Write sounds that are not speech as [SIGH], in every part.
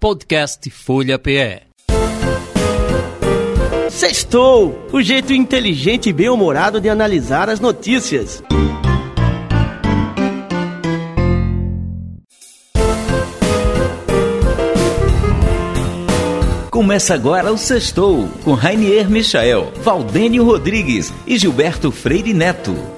Podcast Folha PE. Sextou! O jeito inteligente e bem-humorado de analisar as notícias. Começa agora o Sextou, com Rainier Michael, Valdênio Rodrigues e Gilberto Freire Neto.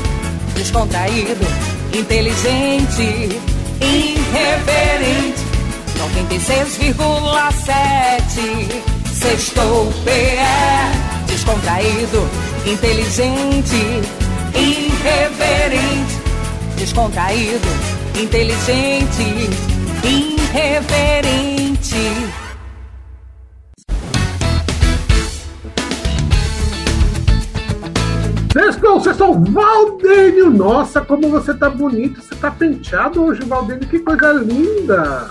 Descontraído, inteligente, irreverente. 96,7 Sextou PE Descontraído, inteligente, irreverente, descontraído, inteligente, irreverente. Sextou, sextou, Valdênio! Nossa, como você tá bonito, você tá penteado hoje, Valdênio, que coisa linda!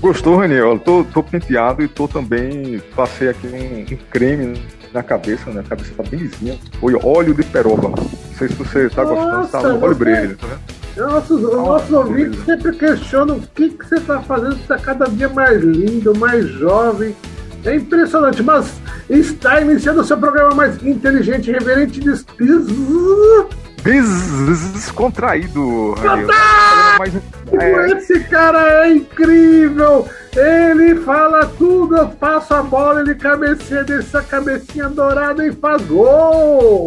Gostou, Raniel? Tô, tô penteado e tô também, passei aqui um, um creme na cabeça, né? A cabeça tá bem lisinha. Foi óleo de peroba. Não sei se você tá gostando, tá óleo brilho, tá vendo? Nossos, os nossos ouvintes sempre questionam o que, que você está fazendo, você está cada dia mais lindo, mais jovem. É impressionante, mas está iniciando o seu programa mais inteligente, reverente, des... descontraído. É... Esse cara é incrível! Ele fala tudo, eu passo a bola, ele cabeceia dessa cabecinha dourada e faz gol!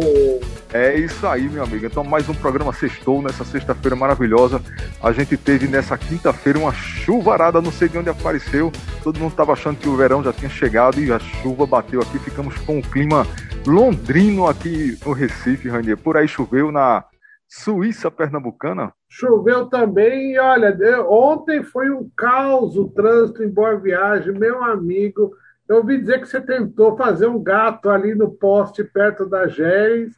É isso aí, meu amigo. Então, mais um programa Sextou nessa sexta-feira maravilhosa. A gente teve nessa quinta-feira uma chuvarada, não sei de onde apareceu. Todo mundo estava achando que o verão já tinha chegado e a chuva bateu aqui. Ficamos com um clima londrino aqui no Recife, Ranier. Por aí choveu na Suíça Pernambucana. Choveu também e olha, ontem foi um caos o trânsito em Boa Viagem, meu amigo. Eu ouvi dizer que você tentou fazer um gato ali no poste perto da Géis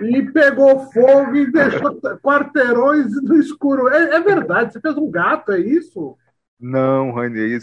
e pegou fogo e deixou quarteirões no escuro. É, é verdade, você fez um gato, é isso? Não, Rainês,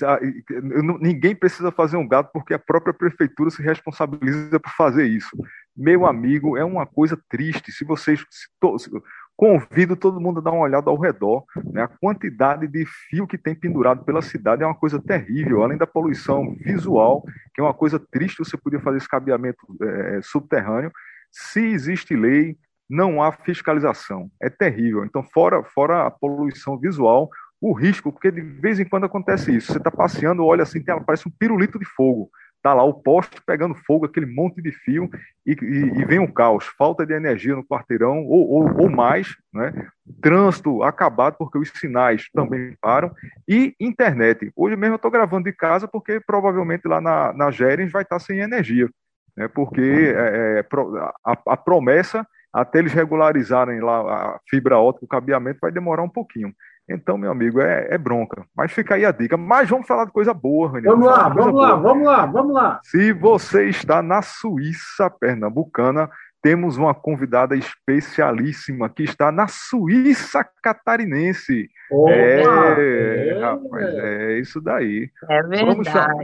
ninguém precisa fazer um gato porque a própria prefeitura se responsabiliza por fazer isso. Meu amigo, é uma coisa triste. Se vocês. Se to, se, convido todo mundo a dar uma olhada ao redor. Né? A quantidade de fio que tem pendurado pela cidade é uma coisa terrível, além da poluição visual, que é uma coisa triste você poder fazer esse cabeamento é, subterrâneo. Se existe lei, não há fiscalização. É terrível. Então, fora, fora a poluição visual, o risco, porque de vez em quando acontece isso. Você está passeando, olha assim, tem, parece um pirulito de fogo. Está lá o poste pegando fogo, aquele monte de fio, e, e, e vem um caos. Falta de energia no quarteirão, ou, ou, ou, mais, né? trânsito acabado, porque os sinais também param, e internet. Hoje mesmo eu estou gravando de casa, porque provavelmente lá na, na Gerens vai estar tá sem energia. Né? Porque é, é, a, a promessa até eles regularizarem lá a fibra ótica, o cabeamento, vai demorar um pouquinho. Então, meu amigo, é, é, bronca. Mas fica aí a dica. Mas vamos falar de coisa boa, Raniel. Vamos lá, vamos lá, boa. vamos lá, vamos lá. Se você está na Suíça pernambucana, temos uma convidada especialíssima que está na Suíça catarinense. Opa, é, é, rapaz, é isso daí. É verdade. Chamar,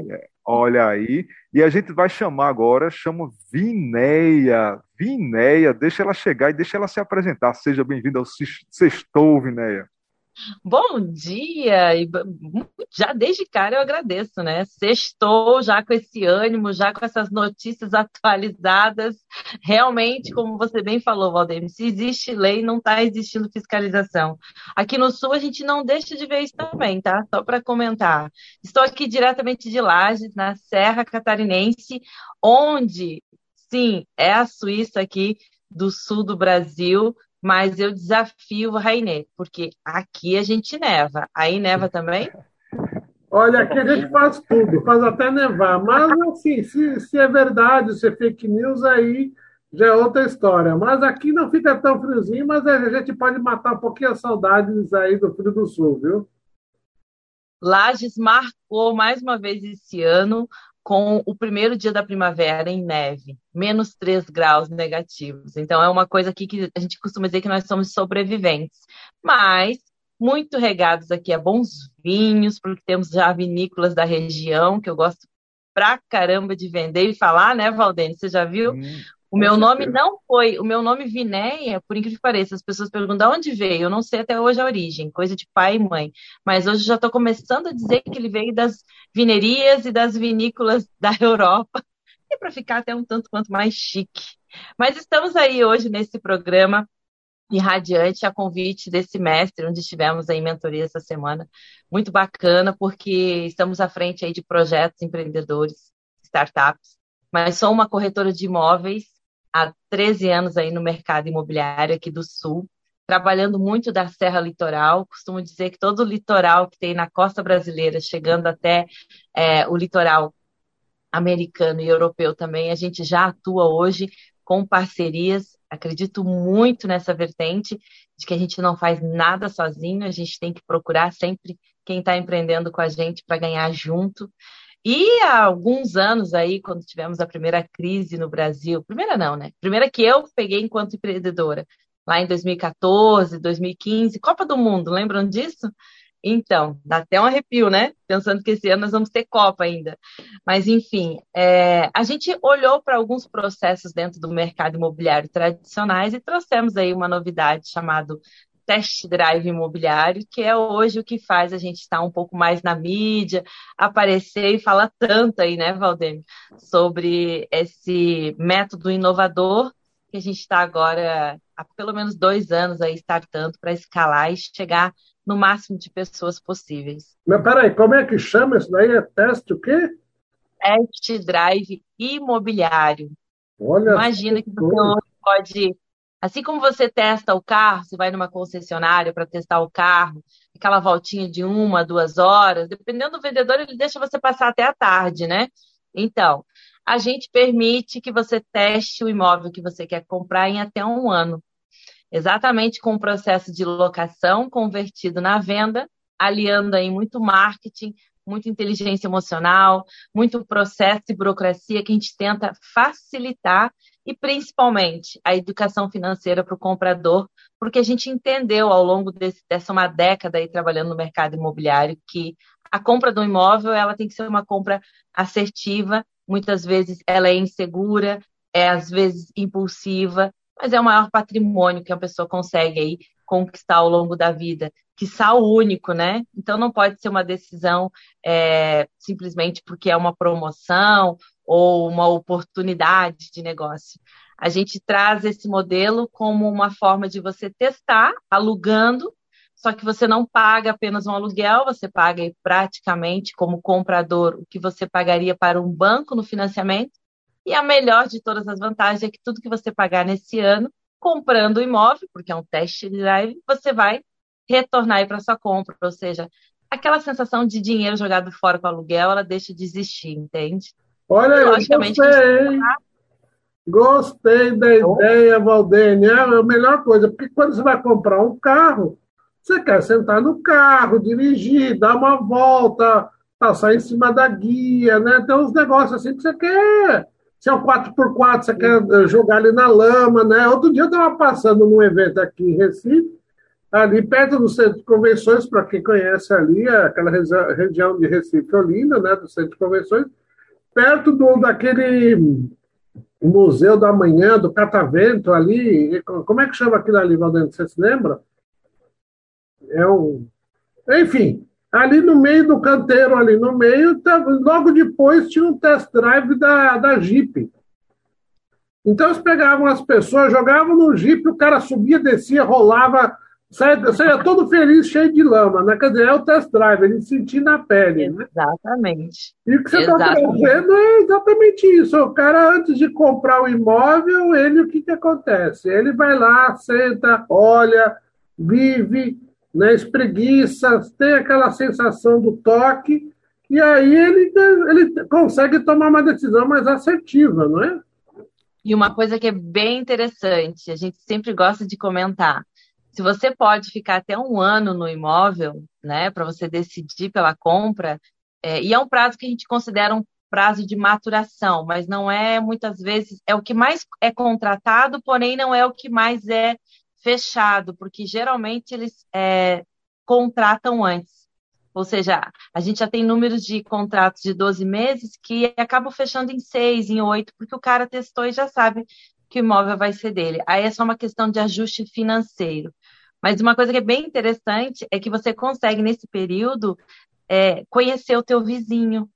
olha aí. E a gente vai chamar agora, chama Vinéia. Vinéia, deixa ela chegar e deixa ela se apresentar. Seja bem-vinda ao Sextou, Vinéia. Bom dia! E já desde cara eu agradeço, né? Sextou já com esse ânimo, já com essas notícias [LAUGHS] atualizadas. Realmente, como você bem falou, Valdemir, se existe lei, não está existindo fiscalização. Aqui no Sul a gente não deixa de ver isso também, tá? Só para comentar. Estou aqui diretamente de Lages, na Serra Catarinense, onde, sim, é a Suíça aqui do sul do Brasil, mas eu desafio o Rainê, porque aqui a gente neva. Aí neva [LAUGHS] também? Olha, aqui a gente faz tudo, faz até nevar. Mas, assim, se, se é verdade, se é fake news, aí já é outra história. Mas aqui não fica tão friozinho, mas a gente pode matar um pouquinho as saudades aí do Frio do Sul, viu? Lages marcou mais uma vez esse ano com o primeiro dia da primavera em neve, menos 3 graus negativos. Então, é uma coisa aqui que a gente costuma dizer que nós somos sobreviventes. Mas, muito regados aqui a bons vinhos, porque temos já vinícolas da região, que eu gosto pra caramba de vender e falar, né, Valdene? Você já viu? Hum, o meu nome não foi, o meu nome Vinéia, por incrível que pareça, as pessoas perguntam de onde veio, eu não sei até hoje a origem, coisa de pai e mãe, mas hoje já estou começando a dizer que ele veio das vinerias e das vinícolas [LAUGHS] da Europa, e para ficar até um tanto quanto mais chique. Mas estamos aí hoje nesse programa irradiante a convite desse mestre, onde estivemos em mentoria essa semana, muito bacana, porque estamos à frente aí de projetos empreendedores, startups, mas sou uma corretora de imóveis há 13 anos aí no mercado imobiliário aqui do Sul, trabalhando muito da Serra Litoral. Costumo dizer que todo o litoral que tem na costa brasileira, chegando até é, o litoral americano e europeu também, a gente já atua hoje com parcerias. Acredito muito nessa vertente de que a gente não faz nada sozinho, a gente tem que procurar sempre quem está empreendendo com a gente para ganhar junto. E há alguns anos aí, quando tivemos a primeira crise no Brasil, primeira não, né? Primeira que eu peguei enquanto empreendedora, lá em 2014, 2015, Copa do Mundo, lembram disso? Então, dá até um arrepio, né? Pensando que esse ano nós vamos ter Copa ainda. Mas, enfim, é, a gente olhou para alguns processos dentro do mercado imobiliário tradicionais e trouxemos aí uma novidade chamada test drive imobiliário, que é hoje o que faz a gente estar um pouco mais na mídia, aparecer e falar tanto aí, né, Valdemir, sobre esse método inovador que a gente está agora há pelo menos dois anos aí startando para escalar e chegar no máximo de pessoas possíveis. Mas peraí, como é que chama isso daí? É teste o quê? Test drive imobiliário. Olha Imagina que você hoje pode Assim como você testa o carro, você vai numa concessionária para testar o carro, aquela voltinha de uma, duas horas, dependendo do vendedor, ele deixa você passar até a tarde, né? Então, a gente permite que você teste o imóvel que você quer comprar em até um ano. Exatamente com o processo de locação convertido na venda, aliando aí muito marketing, muita inteligência emocional, muito processo e burocracia que a gente tenta facilitar e principalmente a educação financeira para o comprador, porque a gente entendeu ao longo desse, dessa uma década aí trabalhando no mercado imobiliário que a compra do imóvel ela tem que ser uma compra assertiva, muitas vezes ela é insegura, é às vezes impulsiva, mas é o maior patrimônio que a pessoa consegue aí conquistar ao longo da vida, que o único, né? Então não pode ser uma decisão é, simplesmente porque é uma promoção ou uma oportunidade de negócio. A gente traz esse modelo como uma forma de você testar, alugando, só que você não paga apenas um aluguel, você paga praticamente como comprador o que você pagaria para um banco no financiamento. E a melhor de todas as vantagens é que tudo que você pagar nesse ano, comprando o imóvel, porque é um teste drive, você vai retornar para sua compra, ou seja, aquela sensação de dinheiro jogado fora com o aluguel, ela deixa de existir, entende? Olha, eu gostei, gostei da ideia, Valdênia. É a melhor coisa, porque quando você vai comprar um carro, você quer sentar no carro, dirigir, dar uma volta, passar em cima da guia, né? Tem uns negócios assim que você quer. Se é um 4x4, você quer jogar ali na lama, né? Outro dia eu estava passando num evento aqui em Recife, ali perto do centro de convenções, para quem conhece ali, aquela região de Recife Olinda, né? Do centro de convenções perto do, daquele Museu da Manhã, do Catavento ali. Como é que chama aquilo ali, Valdente? Você se lembra? É um. Enfim, ali no meio do canteiro, ali no meio, tá, logo depois tinha um test drive da, da Jeep. Então eles pegavam as pessoas, jogavam no Jeep, o cara subia, descia, rolava Saia, saia todo feliz, cheio de lama, né? Quer dizer, é o test drive, ele sentir na pele. Né? Exatamente. E o que você está trazendo é exatamente isso. O cara, antes de comprar o imóvel, ele o que, que acontece? Ele vai lá, senta, olha, vive, né, espreguiça, tem aquela sensação do toque, e aí ele, ele consegue tomar uma decisão mais assertiva, não é? E uma coisa que é bem interessante, a gente sempre gosta de comentar. Se você pode ficar até um ano no imóvel, né, para você decidir pela compra, é, e é um prazo que a gente considera um prazo de maturação, mas não é muitas vezes, é o que mais é contratado, porém não é o que mais é fechado, porque geralmente eles é, contratam antes. Ou seja, a gente já tem números de contratos de 12 meses que acabam fechando em 6, em 8, porque o cara testou e já sabe que o imóvel vai ser dele. Aí é só uma questão de ajuste financeiro. Mas uma coisa que é bem interessante é que você consegue, nesse período, é, conhecer o teu vizinho.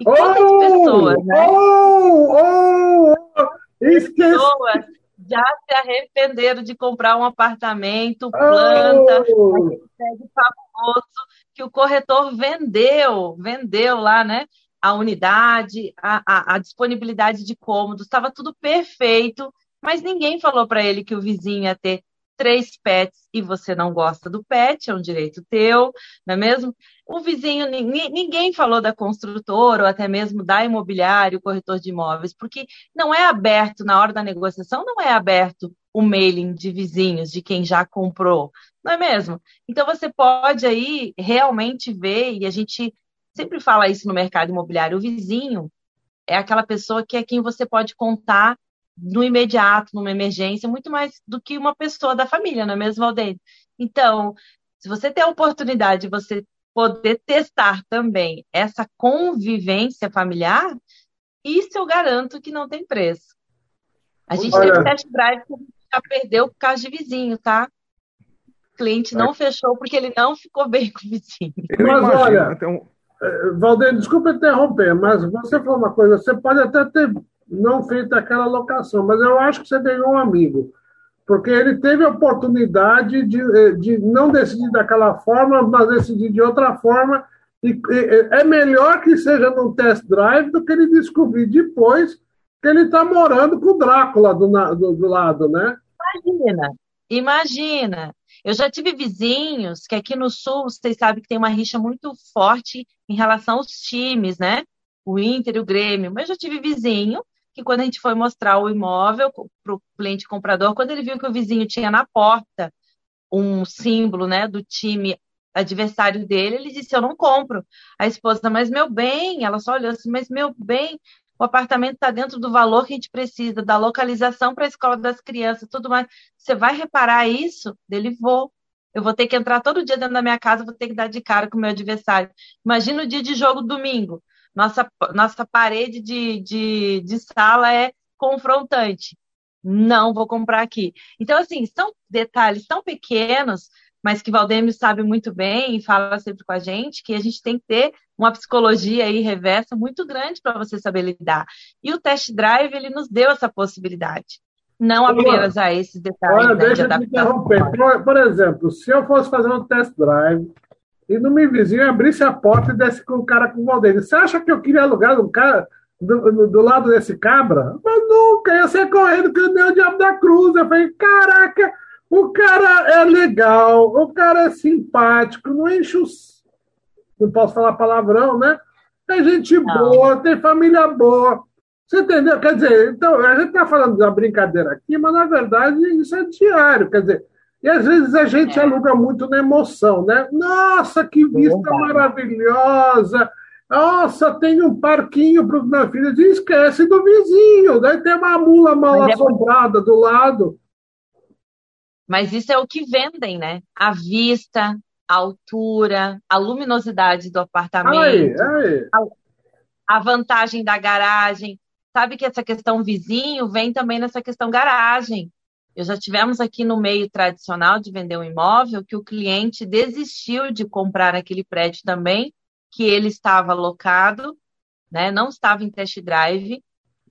E quantas oh, pessoas, né? Oh, oh, oh, pessoas já se arrependeram de comprar um apartamento, planta, oh. prédio famoso que o corretor vendeu, vendeu lá, né? A unidade, a, a, a disponibilidade de cômodos, estava tudo perfeito, mas ninguém falou para ele que o vizinho ia ter três pets e você não gosta do pet, é um direito teu, não é mesmo? O vizinho, ninguém falou da construtora ou até mesmo da imobiliária, o corretor de imóveis, porque não é aberto, na hora da negociação, não é aberto o mailing de vizinhos, de quem já comprou, não é mesmo? Então você pode aí realmente ver, e a gente sempre fala isso no mercado imobiliário, o vizinho é aquela pessoa que é quem você pode contar no imediato, numa emergência, muito mais do que uma pessoa da família, não é mesmo, Aldeia? Então, se você tem a oportunidade de você poder testar também essa convivência familiar, isso eu garanto que não tem preço. A gente Olha. teve test drive que a gente já perdeu por causa de vizinho, tá? O cliente não é. fechou porque ele não ficou bem com o vizinho. Mas olha, então... Valdeir, desculpa interromper, mas você falou uma coisa, você pode até ter não feito aquela locação, mas eu acho que você ganhou um amigo porque ele teve a oportunidade de, eh, de não decidir daquela forma, mas decidir de outra forma. E, e é melhor que seja num test drive do que ele descobrir depois que ele está morando com o Drácula do, do, do lado, né? Imagina, imagina. Eu já tive vizinhos que aqui no sul, vocês sabem que tem uma rixa muito forte em relação aos times, né? O Inter e o Grêmio. Mas eu já tive vizinho que quando a gente foi mostrar o imóvel para o cliente comprador, quando ele viu que o vizinho tinha na porta um símbolo né, do time adversário dele, ele disse: Eu não compro. A esposa, mas meu bem, ela só olhou assim: Mas meu bem, o apartamento está dentro do valor que a gente precisa, da localização para a escola das crianças, tudo mais. Você vai reparar isso? Dele vou. Eu vou ter que entrar todo dia dentro da minha casa, vou ter que dar de cara com o meu adversário. Imagina o dia de jogo domingo nossa, nossa parede de, de, de sala é confrontante. Não vou comprar aqui. Então, assim, são detalhes tão pequenos, mas que Valdemir sabe muito bem e fala sempre com a gente, que a gente tem que ter uma psicologia aí reversa muito grande para você saber lidar. E o test drive, ele nos deu essa possibilidade. Não apenas a esses detalhes Olha, né, deixa de adaptação. Por, por exemplo, se eu fosse fazer um test drive e no meu vizinho abrisse a porta e desse com o cara com o Valdeir. Você acha que eu queria alugar um cara do, do, lado desse cabra? Mas nunca, ia ser correndo que nem o diabo da cruz. Eu falei, caraca, o cara é legal, o cara é simpático, não enche os. Não posso falar palavrão, né? É gente não. boa, tem família boa. Você entendeu? Quer dizer, então, a gente está falando da brincadeira aqui, mas na verdade isso é diário. Quer dizer, e às vezes a gente é. aluga muito na emoção, né? Nossa, que vista é maravilhosa! Nossa, tem um parquinho para os meus filhos. E esquece do vizinho, daí tem uma mula mal é assombrada do lado. Mas isso é o que vendem, né? A vista, a altura, a luminosidade do apartamento, aí, aí. A, a vantagem da garagem. Sabe que essa questão vizinho vem também nessa questão garagem. Eu já tivemos aqui no meio tradicional de vender um imóvel que o cliente desistiu de comprar aquele prédio também, que ele estava alocado, né, não estava em test drive,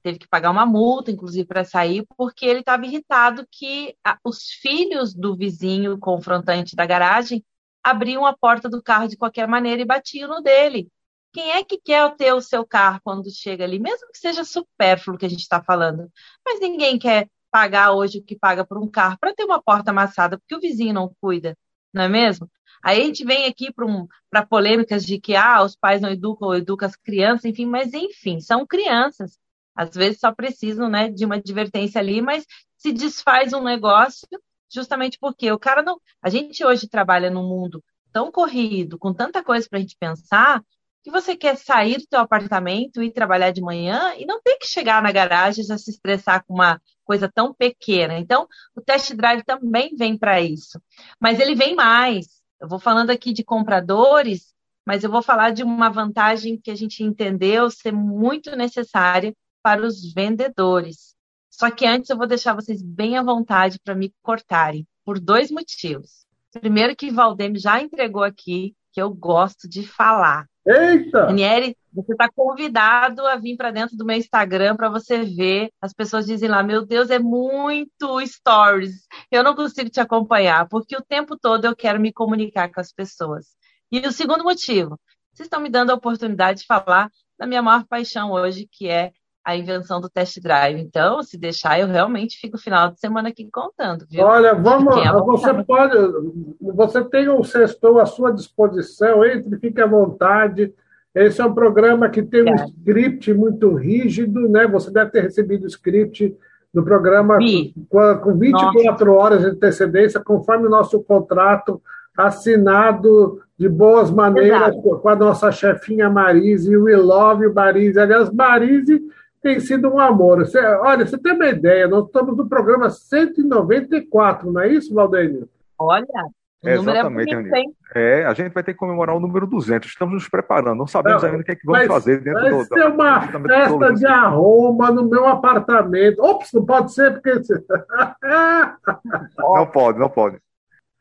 teve que pagar uma multa, inclusive, para sair, porque ele estava irritado que a, os filhos do vizinho confrontante da garagem abriam a porta do carro de qualquer maneira e batiam no dele. Quem é que quer ter o seu carro quando chega ali, mesmo que seja supérfluo que a gente está falando? Mas ninguém quer pagar hoje o que paga por um carro para ter uma porta amassada, porque o vizinho não cuida, não é mesmo? Aí a gente vem aqui para um, polêmicas de que ah, os pais não educam ou educam as crianças, enfim, mas enfim, são crianças. Às vezes só precisam, né, de uma advertência ali, mas se desfaz um negócio justamente porque o cara não. A gente hoje trabalha num mundo tão corrido, com tanta coisa para a gente pensar, que você quer sair do teu apartamento e trabalhar de manhã e não tem que chegar na garagem e já se estressar com uma coisa tão pequena. Então, o test drive também vem para isso. Mas ele vem mais. Eu vou falando aqui de compradores, mas eu vou falar de uma vantagem que a gente entendeu ser muito necessária para os vendedores. Só que antes eu vou deixar vocês bem à vontade para me cortarem, por dois motivos. Primeiro, que Valdemir já entregou aqui que eu gosto de falar. Eita! Ranieri, você está convidado a vir para dentro do meu Instagram para você ver. As pessoas dizem lá: Meu Deus, é muito stories. Eu não consigo te acompanhar, porque o tempo todo eu quero me comunicar com as pessoas. E o segundo motivo: vocês estão me dando a oportunidade de falar da minha maior paixão hoje, que é a invenção do test drive. Então, se deixar, eu realmente fico o final de semana aqui contando, viu? Olha, vamos, você pode, você tem o sextou à sua disposição, entre, fique à vontade. Esse é um programa que tem um script muito rígido, né? Você deve ter recebido o script do programa com, com 24 Nossa. horas de antecedência, conforme o nosso contrato assinado de boas maneiras Exato. com a nossa chefinha Marise, We Love Marise. Aliás, Marise tem sido um amor. Você, olha, você tem uma ideia, nós estamos no programa 194, não é isso, Valdênio? Olha, o é, número exatamente, é bonito, É, a gente vai ter que comemorar o número 200, estamos nos preparando, não sabemos ainda o que é que vamos fazer dentro vai do... Vai ser uma festa de arromba no meu apartamento. Ops, não pode ser, porque... não pode, não pode.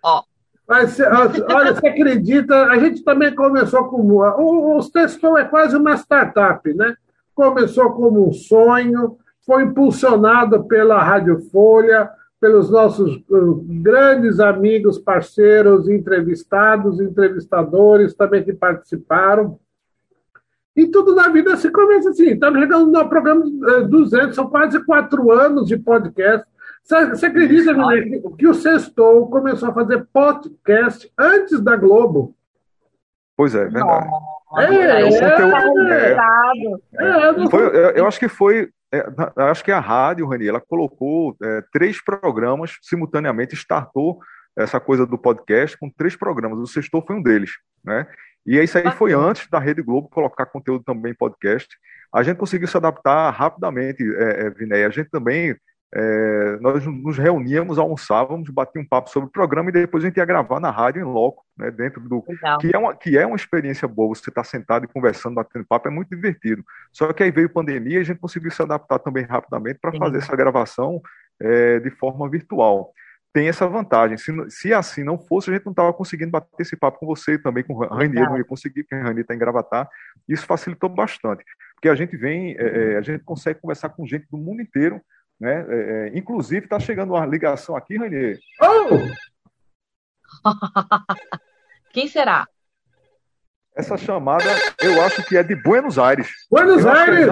Ó, mas, olha, você acredita? A gente também começou com. O, o Texton é quase uma startup, né? Começou como um sonho, foi impulsionado pela Rádio Folha, pelos nossos uh, grandes amigos, parceiros, entrevistados, entrevistadores também que participaram. E tudo na vida se começa assim. Estamos chegando no programa 200, uh, são quase quatro anos de podcast. Você acredita, que o Sextou começou a fazer podcast antes da Globo? Pois é, verdade. É, é, é, foi, eu, eu, acho que foi. É, acho que a rádio, Rani, ela colocou é, três programas simultaneamente, startou essa coisa do podcast com três programas. O Sextou foi um deles, né? E isso aí foi antes da Rede Globo colocar conteúdo também em podcast. A gente conseguiu se adaptar rapidamente, é, é, Vinéia. A gente também é, nós nos reuníamos, almoçávamos, batíamos um papo sobre o programa e depois a gente ia gravar na rádio em loco, né, dentro do que é uma que é uma experiência boa. Você estar tá sentado e conversando, batendo papo é muito divertido. Só que aí veio pandemia e a gente conseguiu se adaptar também rapidamente para fazer essa gravação é, de forma virtual. Tem essa vantagem. Se, se assim não fosse, a gente não estava conseguindo bater esse papo com você também, com o Rainier, não ia conseguir, porque a Rainier está em Gravatar. Isso facilitou bastante, porque a gente vem, é, é, a gente consegue conversar com gente do mundo inteiro né? É, é, inclusive, está chegando uma ligação aqui, Ranier. Oh! [LAUGHS] Quem será? Essa chamada, eu acho que é de Buenos Aires. Buenos eu é Aires!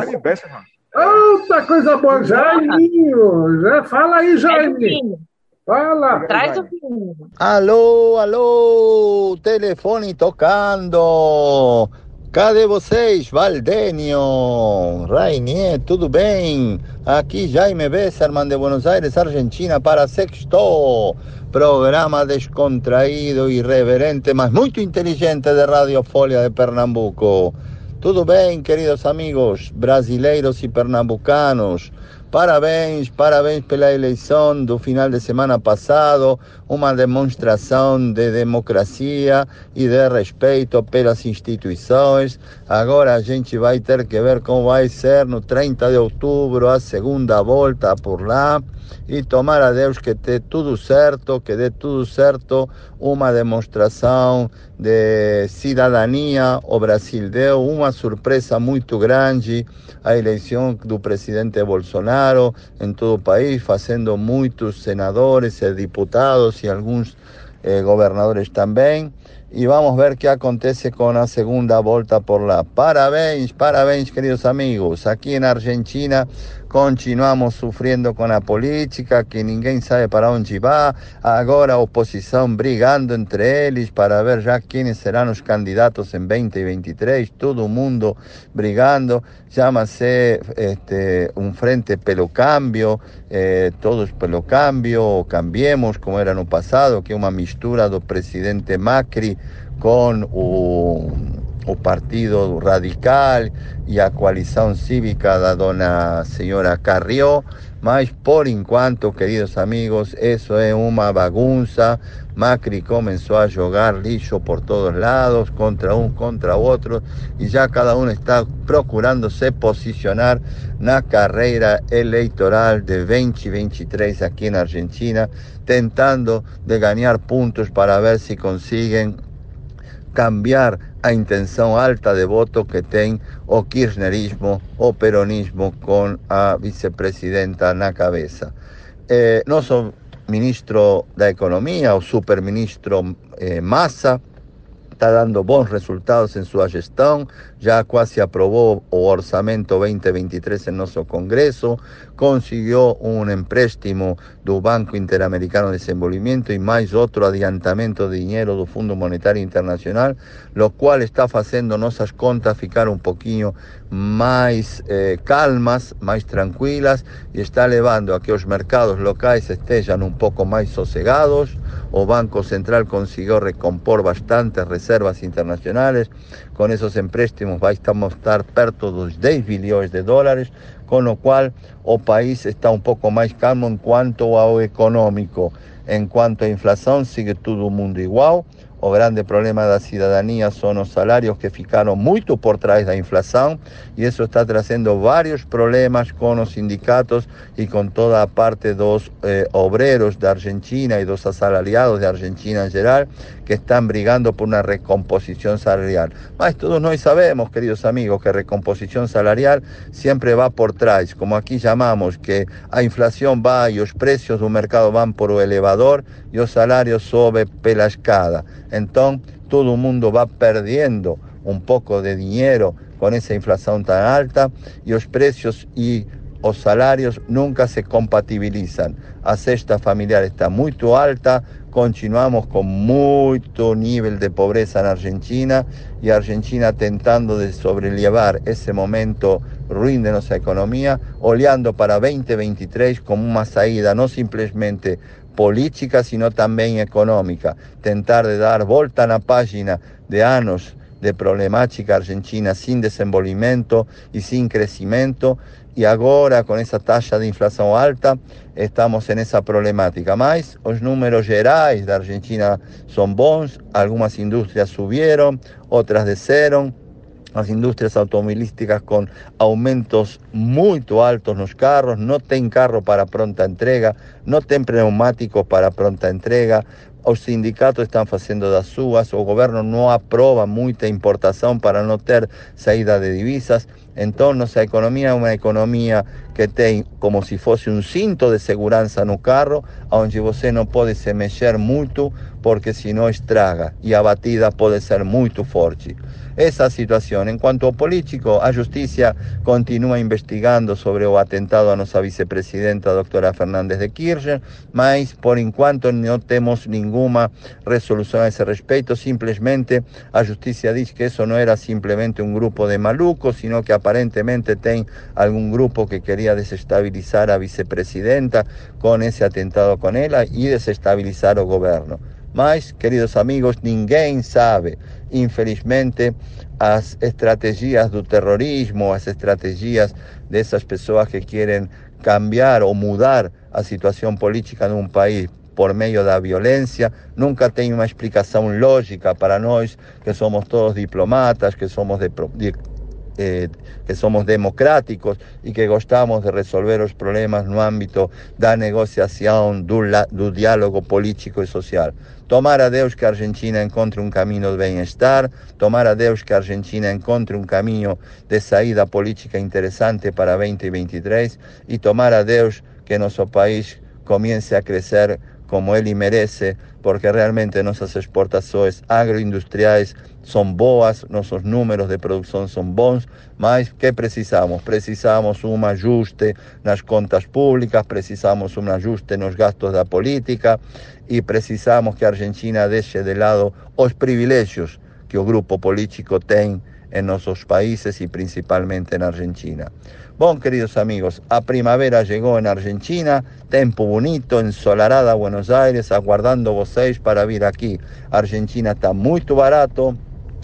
É Outra coisa boa, Jaiminho! Já fala aí, Jaime! Fala! Traz o filho. Alô, alô! Telefone tocando! Cadê vocês, Valdenio? Rainier, tudo bem? Aqui Jaime Besserman de Buenos Aires, Argentina, para Sexto, programa descontraído, irreverente, mas muito inteligente de Radio Folia de Pernambuco. Tudo bem, queridos amigos brasileiros e pernambucanos? Parabéns, parabéns pela eleição do final de semana passado, uma demonstração de democracia e de respeito pelas instituições. Agora a gente vai ter que ver como vai ser no 30 de outubro a segunda volta por lá e tomar a Deus que dê tudo certo, que dê tudo certo, uma demonstração de cidadania. O Brasil deu uma surpresa muito grande a eleição do presidente Bolsonaro em todo o país, fazendo muitos senadores e deputados e alguns eh, governadores também. y vamos a ver qué acontece con la segunda vuelta por la. Parabéns, parabéns, queridos amigos. Aquí en Argentina continuamos sufriendo con la política, que ninguém sabe para dónde va. Agora oposición brigando entre ellos para ver ya quiénes serán los candidatos en 2023. Todo mundo brigando. Llámase este, un frente pelo cambio, eh, todos pelo cambio, cambiemos, como era no pasado, que una mistura do presidente Macri con o, o Partido Radical e a coalição cívica da dona senhora Carrió, mas por enquanto, queridos amigos, isso é uma bagunça. Macri começou a jogar lixo por todos lados, contra um, contra outro, e já cada um está procurando se posicionar na carreira eleitoral de 2023 aqui na Argentina, tentando de ganhar pontos para ver se conseguem cambiar a intención alta de voto que tiene o kirchnerismo o peronismo con a vicepresidenta na cabeza. Eh, soy ministro de Economía o superministro eh, Massa está dando bons resultados em sua gestão, já quase aprovou o orçamento 2023 em nosso Congresso, conseguiu um empréstimo do Banco Interamericano de Desenvolvimento e mais outro adiantamento de dinheiro do Fundo Monetário Internacional, lo qual está fazendo nossas contas ficar um pouquinho mais eh, calmas, mais tranquilas e está levando a que os mercados locais estejam um pouco mais sossegados. O Banco Central consiguió recompor bastantes reservas internacionales. Con esos empréstimo vai estamos estar perto dos 10 bilhões de dólares, com o qual o país está um pouco mais calmo em quanto ao econômico. Enquanto a inflação, sigue todo mundo igual. O grande problema da cidadania são os salários que ficaram muito por trás da inflação e isso está trazendo vários problemas com os sindicatos e com toda a parte dos eh, obreros da Argentina e dos assalariados da Argentina em geral que estão brigando por uma recomposição salarial. Mas todos nós sabemos, queridos amigos, que a recomposição salarial sempre vai por trás, como aqui chamamos, que a inflação vai e os preços do mercado vão por o elevador e os salários sobem pela escada. Entonces todo el mundo va perdiendo un poco de dinero con esa inflación tan alta y los precios y los salarios nunca se compatibilizan. La cesta familiar está muy alta, continuamos con mucho nivel de pobreza en Argentina y Argentina tentando de sobrellevar ese momento ruin de nuestra economía, oleando para 2023 como una salida no simplemente política, sino también económica. Tentar de dar vuelta a la página de años de problemática argentina sin desenvolvimiento y sin crecimiento y ahora con esa tasa de inflación alta estamos en esa problemática. Más los números gerais de Argentina son bons, algunas industrias subieron, otras desceram, las industrias automovilísticas con aumentos muy altos en los carros, no tienen carro para pronta entrega, no tienen pneumáticos para pronta entrega, los sindicatos están haciendo das suas, o gobierno no aprueba mucha importación para no tener salida de divisas, entonces nuestra economía es una economía que tiene como si fuese un cinto de seguridad en no carro, donde você no puede se mexer mucho porque si no estraga y a batida puede ser muy fuerte esa situación. En cuanto a político, a justicia continúa investigando sobre el atentado a nuestra vicepresidenta, doctora Fernández de Kirchner, mas por enquanto no tenemos ninguna resolución a ese respecto, simplemente a justicia dice que eso no era simplemente un grupo de malucos, sino que aparentemente tem algún grupo que quería desestabilizar a vicepresidenta con ese atentado con ella y desestabilizar el gobierno. Mas, queridos amigos, ninguém sabe, infelizmente, as estratégias do terrorismo, as estratégias dessas pessoas que querem cambiar ou mudar a situação política de um país por meio da violência, nunca tem uma explicação lógica para nós que somos todos diplomatas, que somos de, de eh, que somos democráticos y que gostamos de resolver los problemas no ámbito da negociación, do, do diálogo político y social. Tomar a Deus que Argentina encontre un camino de bienestar, tomar a Deus que Argentina encontre un camino de saída política interesante para 2023 y tomar a Deus que nuestro país comience a crecer como ele merece, porque realmente nossas exportações agroindustriais são boas, nossos números de produção são bons, mas que precisamos? Precisamos um ajuste nas contas públicas, precisamos um ajuste nos gastos da política e precisamos que a Argentina deixe de lado os privilégios que o grupo político tem em nossos países e principalmente na Argentina. Bom, queridos amigos, a primavera chegou na Argentina, tempo bonito, ensolarada Buenos Aires, aguardando vocês para vir aqui. A Argentina está muito barato,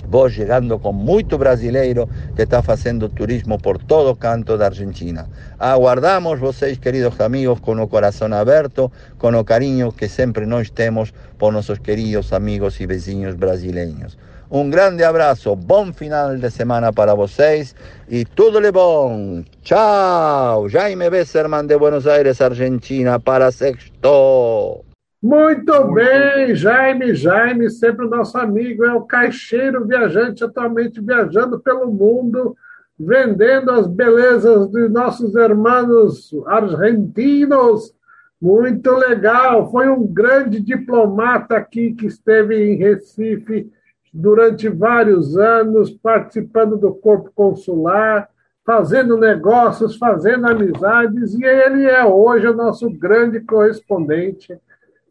vos chegando com muito brasileiro que está fazendo turismo por todo canto da Argentina. Aguardamos vocês, queridos amigos, com o coração aberto, com o carinho que sempre nós temos por nossos queridos amigos e vizinhos brasileiros. Um grande abraço, bom final de semana para vocês e tudo de bom. Tchau! Jaime Besserman de Buenos Aires, Argentina, para Sexto. Muito bem, Jaime, Jaime, sempre nosso amigo, é o caixeiro viajante, atualmente viajando pelo mundo, vendendo as belezas de nossos irmãos argentinos. Muito legal, foi um grande diplomata aqui que esteve em Recife durante vários anos, participando do corpo consular, fazendo negócios, fazendo amizades, e ele é hoje o nosso grande correspondente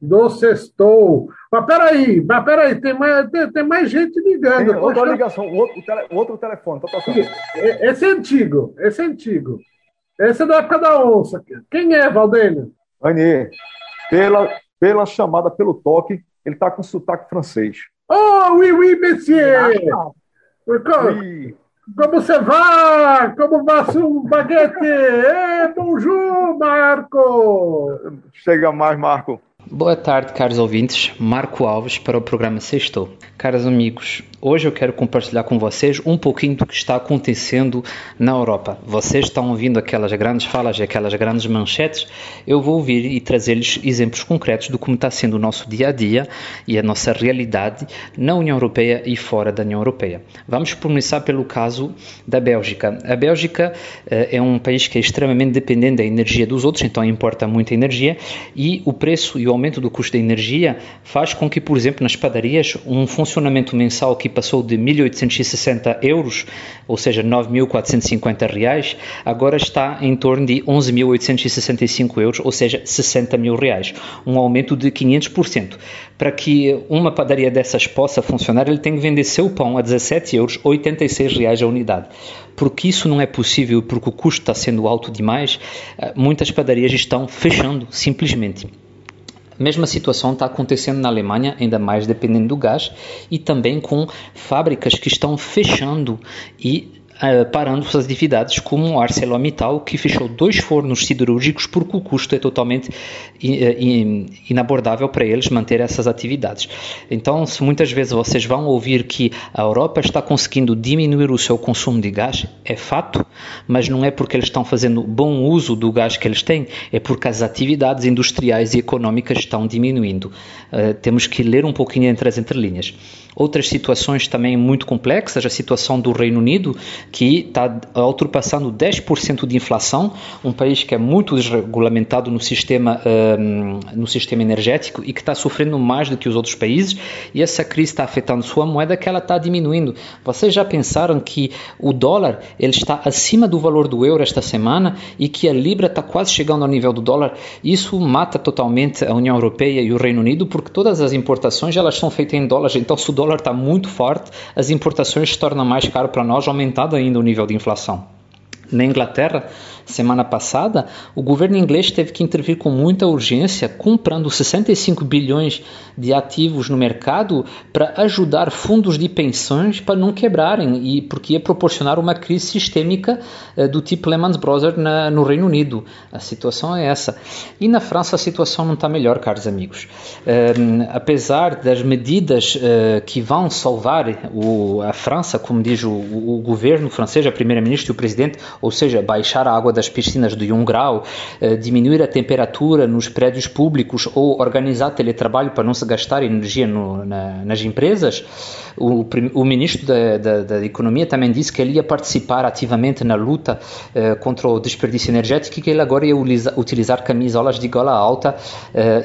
do Sextou. Mas peraí, mas peraí, tem mais, tem, tem mais gente ligando. Tem outra ligação, outro, tele, outro telefone, tá tocando. Esse é antigo, esse é antigo. Esse é da época da onça. Quem é, Valdênio? Anê, pela, pela chamada, pelo toque, ele está com sotaque francês. Oh, oui, oui, monsieur! Como, oui. como você vai? Como vai o baguete? É, bonjour, Marco! Chega mais, Marco. Boa tarde, caros ouvintes. Marco Alves para o programa Sextou. Caros amigos, hoje eu quero compartilhar com vocês um pouquinho do que está acontecendo na Europa. Vocês estão ouvindo aquelas grandes falas aquelas grandes manchetes. Eu vou ouvir e trazer-lhes exemplos concretos do como está sendo o nosso dia a dia e a nossa realidade na União Europeia e fora da União Europeia. Vamos começar pelo caso da Bélgica. A Bélgica eh, é um país que é extremamente dependente da energia dos outros, então importa muita energia e o preço e o aumento do custo da energia faz com que, por exemplo, nas padarias, um funcionamento mensal que passou de 1.860 euros, ou seja, 9.450 reais, agora está em torno de 11.865 euros, ou seja, 60 mil reais, um aumento de 500%. Para que uma padaria dessas possa funcionar, ele tem que vender seu pão a 17 euros, 86 reais a unidade. Porque isso não é possível, porque o custo está sendo alto demais, eh, muitas padarias estão fechando, simplesmente. A mesma situação está acontecendo na Alemanha, ainda mais dependendo do gás, e também com fábricas que estão fechando e uh, parando suas atividades, como ArcelorMittal, que fechou dois fornos siderúrgicos porque o custo é totalmente in, inabordável para eles manter essas atividades. Então, se muitas vezes vocês vão ouvir que a Europa está conseguindo diminuir o seu consumo de gás, é fato, mas não é porque eles estão fazendo bom uso do gás que eles têm, é porque as atividades industriais e económicas estão diminuindo. Uh, temos que ler um pouquinho entre as entrelinhas. Outras situações também muito complexas, a situação do Reino Unido, que está ultrapassando 10% de inflação, um país que é muito desregulamentado no sistema, um, no sistema energético e que está sofrendo mais do que os outros países, e essa crise está afetando sua moeda que ela está diminuindo. Vocês já pensaram que o dólar ele está acima do valor do euro esta semana e que a libra está quase chegando ao nível do dólar? Isso mata totalmente a União Europeia e o Reino Unido porque todas as importações elas são feitas em dólares, então se o dólar está muito forte, as importações se tornam mais caro para nós, aumentado ainda o nível de inflação. Na Inglaterra, semana passada, o governo inglês teve que intervir com muita urgência, comprando 65 bilhões de ativos no mercado para ajudar fundos de pensões para não quebrarem e porque ia proporcionar uma crise sistêmica eh, do tipo Lehman Brothers na, no Reino Unido. A situação é essa. E na França a situação não está melhor, caros amigos. Eh, apesar das medidas eh, que vão salvar o, a França, como diz o, o governo francês, a primeira-ministra e o presidente, ou seja, baixar a água das piscinas de 1 grau, uh, diminuir a temperatura nos prédios públicos ou organizar teletrabalho para não se gastar energia no, na, nas empresas, o, o ministro da, da, da, Economia também disse que ele ia participar ativamente na luta uh, contra o desperdício energético e que ele agora ia utilizar camisolas de gola alta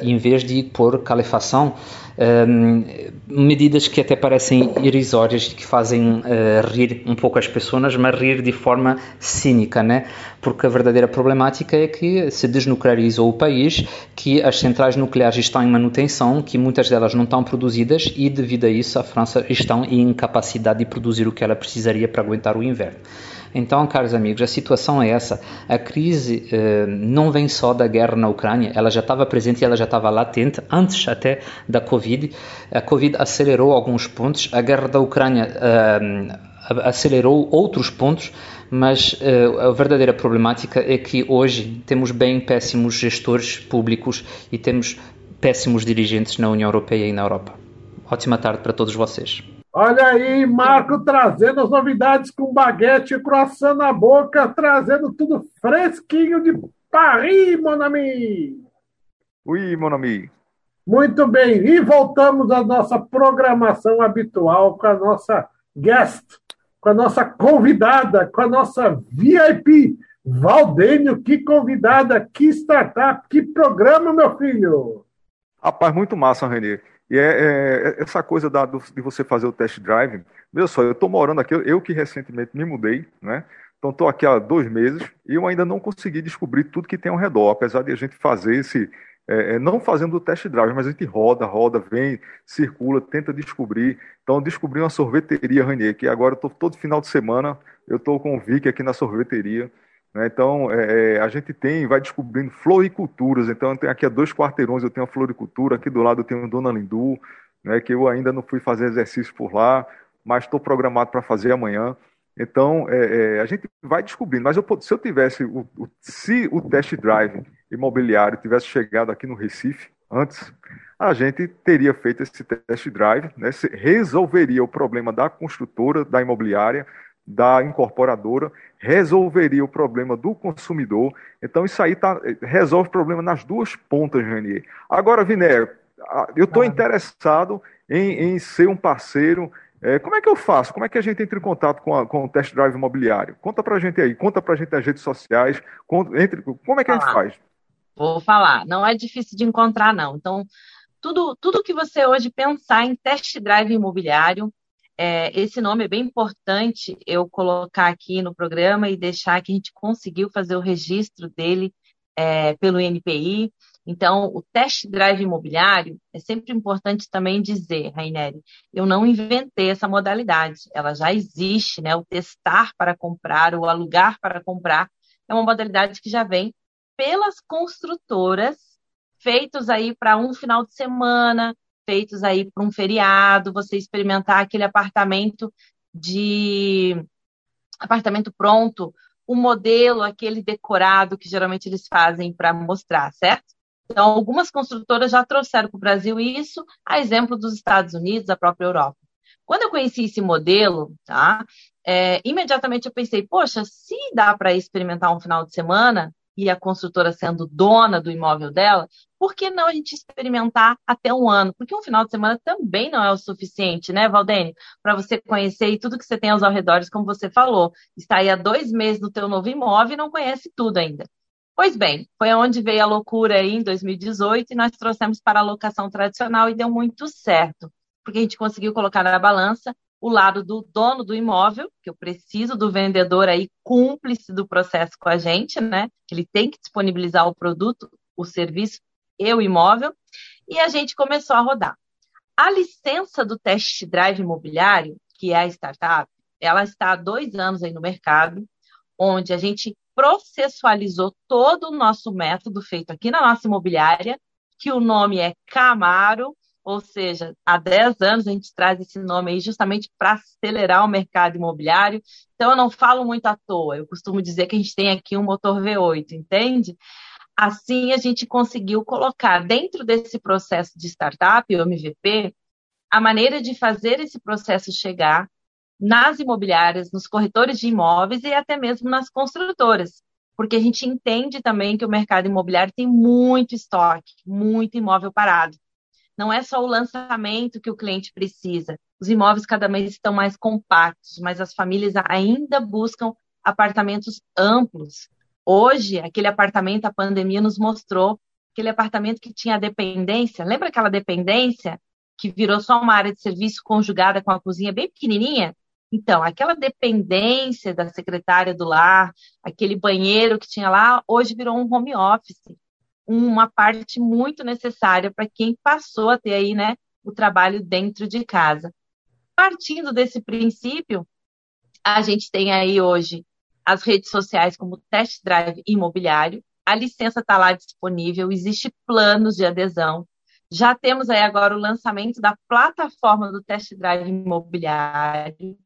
em vez de pôr calefação um, medidas que até parecem irrisórias e que fazem uh, rir um pouco as pessoas, mas rir de forma cínica, né? Porque a verdadeira problemática é que se desnuclearizou o país, que as centrais nucleares estão em manutenção, que muitas delas não estão produzidas e devido a isso a França está em incapacidade de produzir o que ela precisaria para aguentar o inverno. Então, caros amigos, a situação é essa. A crise eh, não vem só da guerra na Ucrânia, ela já estava presente e ela já estava latente antes até da Covid. A Covid acelerou alguns pontos, a guerra da Ucrânia eh, acelerou outros pontos, mas uh, a verdadeira problemática é que hoje temos bem péssimos gestores públicos e temos péssimos dirigentes na União Europeia e na Europa. Ótima tarde para todos vocês. Olha aí, Marco trazendo as novidades com baguete e croissant na boca, trazendo tudo fresquinho de Paris, mon ami. Oui, mon ami. Muito bem, e voltamos à nossa programação habitual com a nossa guest, com a nossa convidada, com a nossa VIP. Valdênio, que convidada, que startup, que programa, meu filho! Rapaz, muito massa, Renê. E é, é, essa coisa da, do, de você fazer o test drive. Veja só, eu estou morando aqui, eu que recentemente me mudei, né? Então estou aqui há dois meses e eu ainda não consegui descobrir tudo que tem ao redor, apesar de a gente fazer esse, é, é não fazendo o test drive, mas a gente roda, roda, vem, circula, tenta descobrir. Então descobri uma sorveteria Ranier, que agora estou todo final de semana, eu estou com o Vic aqui na sorveteria. Né? Então, é, é, a gente tem, vai descobrindo floriculturas. Então, tem aqui a dois quarteirões, eu tenho a floricultura, aqui do lado eu tenho Dona Lindu, né, que eu ainda não fui fazer exercício por lá, mas estou programado para fazer amanhã. Então, é, é, a gente vai descobrindo. Mas eu, se eu tivesse, o, o, se o test drive imobiliário tivesse chegado aqui no Recife antes, a gente teria feito esse test drive, né, resolveria o problema da construtora, da imobiliária, da incorporadora, resolveria o problema do consumidor. Então, isso aí tá, resolve o problema nas duas pontas, Ranier. Agora, Viné, eu estou interessado em, em, ser um parceiro. É, como é que eu faço? Como é que a gente entra em contato com, a, com o test drive imobiliário? Conta para a gente aí, conta para a gente nas redes sociais. Conta, entre, como é que a gente faz? Vou falar. Não é difícil de encontrar, não. Então, tudo, tudo que você hoje pensar em test drive imobiliário, é, esse nome é bem importante eu colocar aqui no programa e deixar que a gente conseguiu fazer o registro dele é, pelo INPI. Então, o test drive imobiliário é sempre importante também dizer, Raineri, eu não inventei essa modalidade, ela já existe, né? O testar para comprar, o alugar para comprar, é uma modalidade que já vem pelas construtoras, feitos aí para um final de semana, feitos aí para um feriado, você experimentar aquele apartamento de apartamento pronto, o modelo, aquele decorado que geralmente eles fazem para mostrar, certo? Então, algumas construtoras já trouxeram para o Brasil isso, a exemplo dos Estados Unidos, da própria Europa. Quando eu conheci esse modelo, tá? É, imediatamente eu pensei, poxa, se dá para experimentar um final de semana, e a construtora sendo dona do imóvel dela, por que não a gente experimentar até um ano? Porque um final de semana também não é o suficiente, né, Valdene? Para você conhecer e tudo que você tem aos arredores, como você falou. Está aí há dois meses no teu novo imóvel e não conhece tudo ainda. Pois bem, foi onde veio a loucura aí em 2018 e nós trouxemos para a locação tradicional e deu muito certo, porque a gente conseguiu colocar na balança o lado do dono do imóvel, que eu preciso do vendedor aí cúmplice do processo com a gente, né? Ele tem que disponibilizar o produto, o serviço e o imóvel, e a gente começou a rodar. A licença do test drive imobiliário, que é a startup, ela está há dois anos aí no mercado, onde a gente processualizou todo o nosso método feito aqui na nossa imobiliária, que o nome é Camaro ou seja, há 10 anos a gente traz esse nome aí justamente para acelerar o mercado imobiliário. Então, eu não falo muito à toa, eu costumo dizer que a gente tem aqui um motor V8, entende? Assim, a gente conseguiu colocar dentro desse processo de startup, o MVP, a maneira de fazer esse processo chegar nas imobiliárias, nos corretores de imóveis e até mesmo nas construtoras. porque a gente entende também que o mercado imobiliário tem muito estoque, muito imóvel parado. Não é só o lançamento que o cliente precisa. Os imóveis cada vez estão mais compactos, mas as famílias ainda buscam apartamentos amplos. Hoje, aquele apartamento, a pandemia nos mostrou, aquele apartamento que tinha dependência, lembra aquela dependência que virou só uma área de serviço conjugada com a cozinha bem pequenininha? Então, aquela dependência da secretária do lar, aquele banheiro que tinha lá, hoje virou um home office, uma parte muito necessária para quem passou a ter aí, né, o trabalho dentro de casa. Partindo desse princípio, a gente tem aí hoje as redes sociais como Test Drive Imobiliário, a licença está lá disponível, existe planos de adesão. Já temos aí agora o lançamento da plataforma do Test Drive Imobiliário,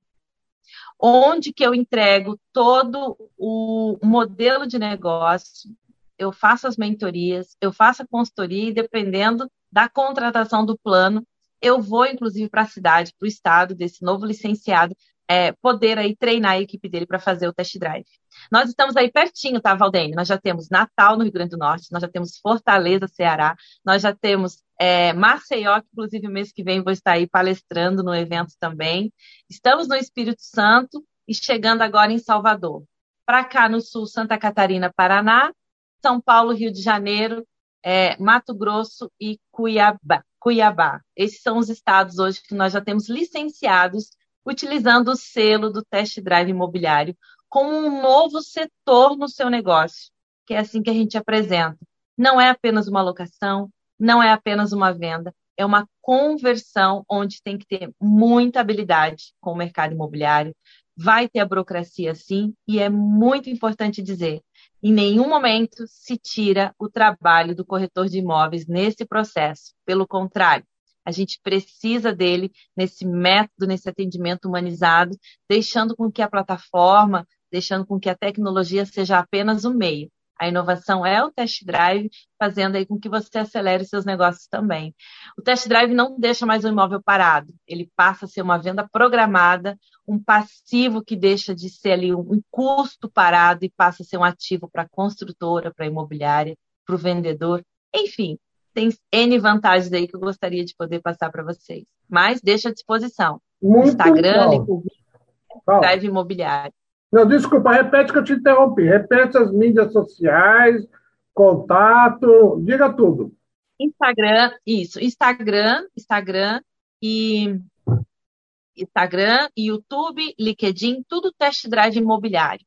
onde que eu entrego todo o modelo de negócio, eu faço as mentorias, eu faço a consultoria e dependendo da contratação do plano, eu vou inclusive para a cidade, para o estado desse novo licenciado, é, poder aí treinar a equipe dele para fazer o test drive. Nós estamos aí pertinho, tá, Valdênio? Nós já temos Natal no Rio Grande do Norte, nós já temos Fortaleza, Ceará, nós já temos é, Maceió, que inclusive mês que vem vou estar aí palestrando no evento também. Estamos no Espírito Santo e chegando agora em Salvador. Para cá no sul, Santa Catarina, Paraná, São Paulo, Rio de Janeiro, é, Mato Grosso e Cuiabá. Cuiabá. Esses são os estados hoje que nós já temos licenciados utilizando o selo do test drive imobiliário como um novo setor no seu negócio, que é assim que a gente apresenta. Não é apenas uma locação, não é apenas uma venda, é uma conversão onde tem que ter muita habilidade com o mercado imobiliário. Vai ter a burocracia sim, e é muito importante dizer: em nenhum momento se tira o trabalho do corretor de imóveis nesse processo. Pelo contrário, a gente precisa dele nesse método, nesse atendimento humanizado, deixando com que a plataforma, deixando com que a tecnologia seja apenas um meio. A inovação é o test drive, fazendo aí com que você acelere seus negócios também. O test drive não deixa mais o imóvel parado, ele passa a ser uma venda programada, um passivo que deixa de ser ali um custo parado e passa a ser um ativo para a construtora, para a imobiliária, para o vendedor. Enfim, tem N vantagens aí que eu gostaria de poder passar para vocês. Mas deixo à disposição. Muito Instagram, Drive Imobiliário. Não, desculpa, repete que eu te interrompi. Repete as mídias sociais, contato, diga tudo. Instagram, isso. Instagram, Instagram e Instagram, YouTube, LinkedIn, tudo test drive imobiliário.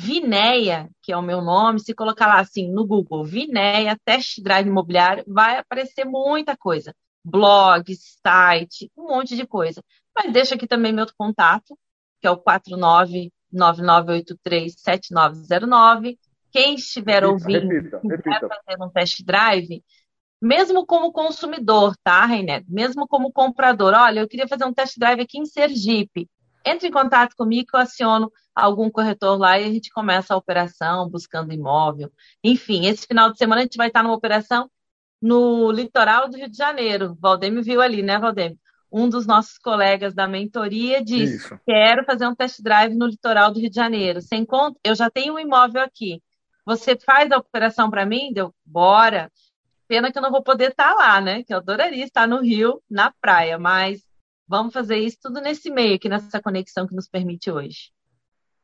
Vineia, que é o meu nome, se colocar lá assim no Google, Vineia, test drive imobiliário, vai aparecer muita coisa. Blog, site, um monte de coisa. Mas deixa aqui também meu contato, que é o 49 99837909. Quem estiver repita, ouvindo repita, repita. fazer um test drive, mesmo como consumidor, tá, René? Mesmo como comprador, olha, eu queria fazer um test drive aqui em Sergipe. Entre em contato comigo que eu aciono algum corretor lá e a gente começa a operação buscando imóvel. Enfim, esse final de semana a gente vai estar numa operação no litoral do Rio de Janeiro. Valdemir viu ali, né, Valdemir? um dos nossos colegas da mentoria disse: Isso. Quero fazer um test drive no litoral do Rio de Janeiro. Sem conta, eu já tenho um imóvel aqui. Você faz a operação para mim? Deu, bora. Pena que eu não vou poder estar lá, né? Que eu adoraria estar no Rio, na praia, mas vamos fazer isso tudo nesse meio, aqui nessa conexão que nos permite hoje.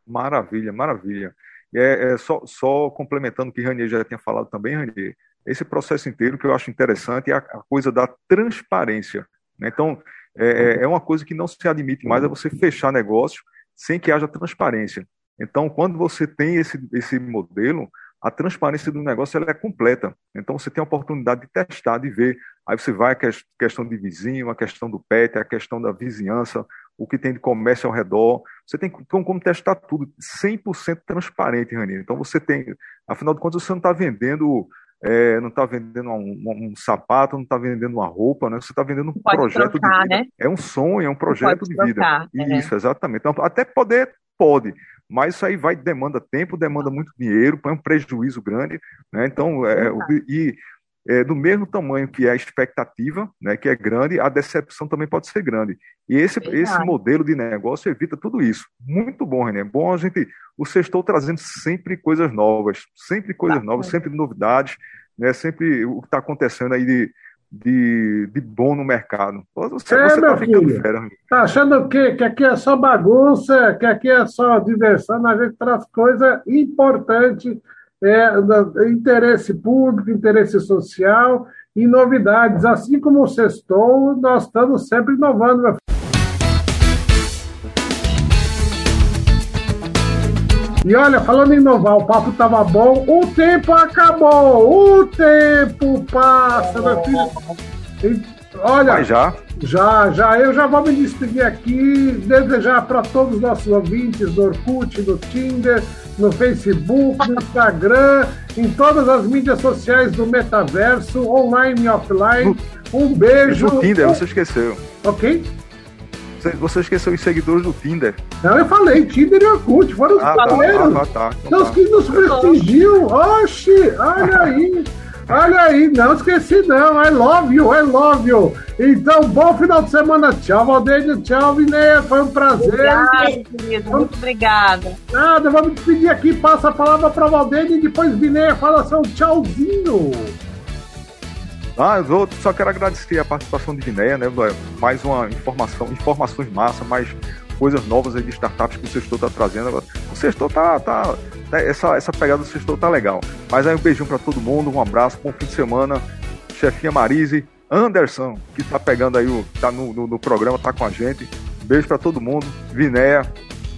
Maravilha, maravilha. É, é só, só, complementando o que Ranier já tinha falado também, Ranier, esse processo inteiro que eu acho interessante é a, a coisa da transparência. Né? Então, é, é, é uma coisa que não se admite mais, é você fechar negócio sem que haja transparência. Então, quando você tem esse, esse modelo, a transparência do negócio ela é completa. Então, você tem a oportunidade de testar, de ver. Aí você vai a questão de vizinho, a questão do pet, a questão da vizinhança, o que tem de comércio ao redor. Você tem como, como testar tudo 100% transparente, Rani. Então, você tem, afinal de contas, você não está vendendo é, não está vendendo um, um, sapato, não está vendendo uma roupa, né? Você está vendendo um Pode projeto trocar, de vida. Né? É um sonho, é um projeto de trocar, vida. É. Isso, exatamente. Então, até poder, pode, mas isso aí vai demanda tempo, demanda muito dinheiro, põe um prejuízo grande, né? Então, é, e é, do mesmo tamanho que é a expectativa, né, que é grande, a decepção também pode ser grande. E esse, esse modelo de negócio evita tudo isso. Muito bom, René. É bom a gente o Sextou trazendo sempre coisas novas, sempre coisas tá, novas, sempre novidades, né? Sempre o que está acontecendo aí de, de, de bom no mercado. Você, é, você tá ficando filho, fera. Tá achando o quê? Que aqui é só bagunça, que aqui é só diversão, a gente traz coisa importante, é, interesse público, interesse social e novidades. Assim como o Sextou, nós estamos sempre inovando, meu filho. E olha, falando em inovar, o papo tava bom, o tempo acabou, o tempo passa, meu filho. Olha, Mas já. Já, já, eu já vou me despedir aqui, desejar para todos os nossos ouvintes no Orkut, no Tinder, no Facebook, no Instagram, em todas as mídias sociais do metaverso, online e offline. Um beijo. No Tinder, você esqueceu. Ok? Você esqueceu os seguidores do Tinder. Não, eu falei, Tinder e Orkut, foram os ah, tá. Ah, tá, tá, então os tá. que nos prestigiam. Oxi, olha aí. Olha aí, não esqueci não. I love you, I love you. Então, bom final de semana. Tchau, Valdênio. Tchau, Vinéia. Foi um prazer. Obrigada, querido. Muito obrigada. Nada, vamos despedir aqui. Passa a palavra para Valdênio e depois Vinéia fala seu tchauzinho. Ah, eu só quero agradecer a participação de Vinéia, né? Mais uma informação, informações massa, mais coisas novas aí de startups que o Sextou tá trazendo. O Sextou tá, tá, tá, essa, essa pegada do Sextou tá legal. Mas aí um beijinho para todo mundo, um abraço, bom fim de semana. Chefinha Marise, Anderson, que tá pegando aí, o, tá no, no, no programa, tá com a gente. Beijo para todo mundo. Vinéia,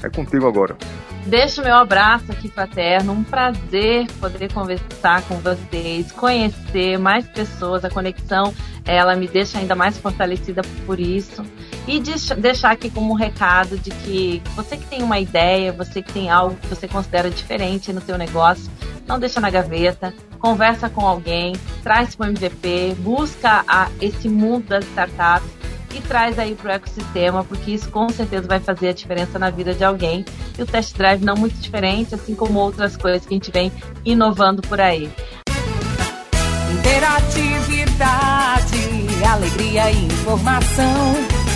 é contigo agora. Deixo meu abraço aqui fraterno, um prazer poder conversar com vocês, conhecer mais pessoas, a conexão, ela me deixa ainda mais fortalecida por isso. E deixar aqui como um recado de que você que tem uma ideia, você que tem algo que você considera diferente no seu negócio, não deixa na gaveta, conversa com alguém, traz para o MVP, busca a, esse mundo das startups e traz aí para o ecossistema, porque isso com certeza vai fazer a diferença na vida de alguém. E o test drive não muito diferente, assim como outras coisas que a gente vem inovando por aí. Interatividade, alegria e informação.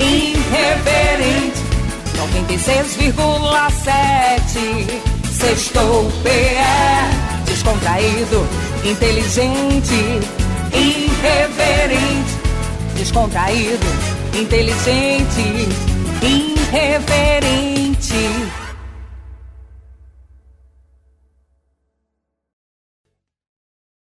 irreverente. 96,7 Sextou PE Descontraído, inteligente. Irreverente, descontraído, inteligente, irreverente.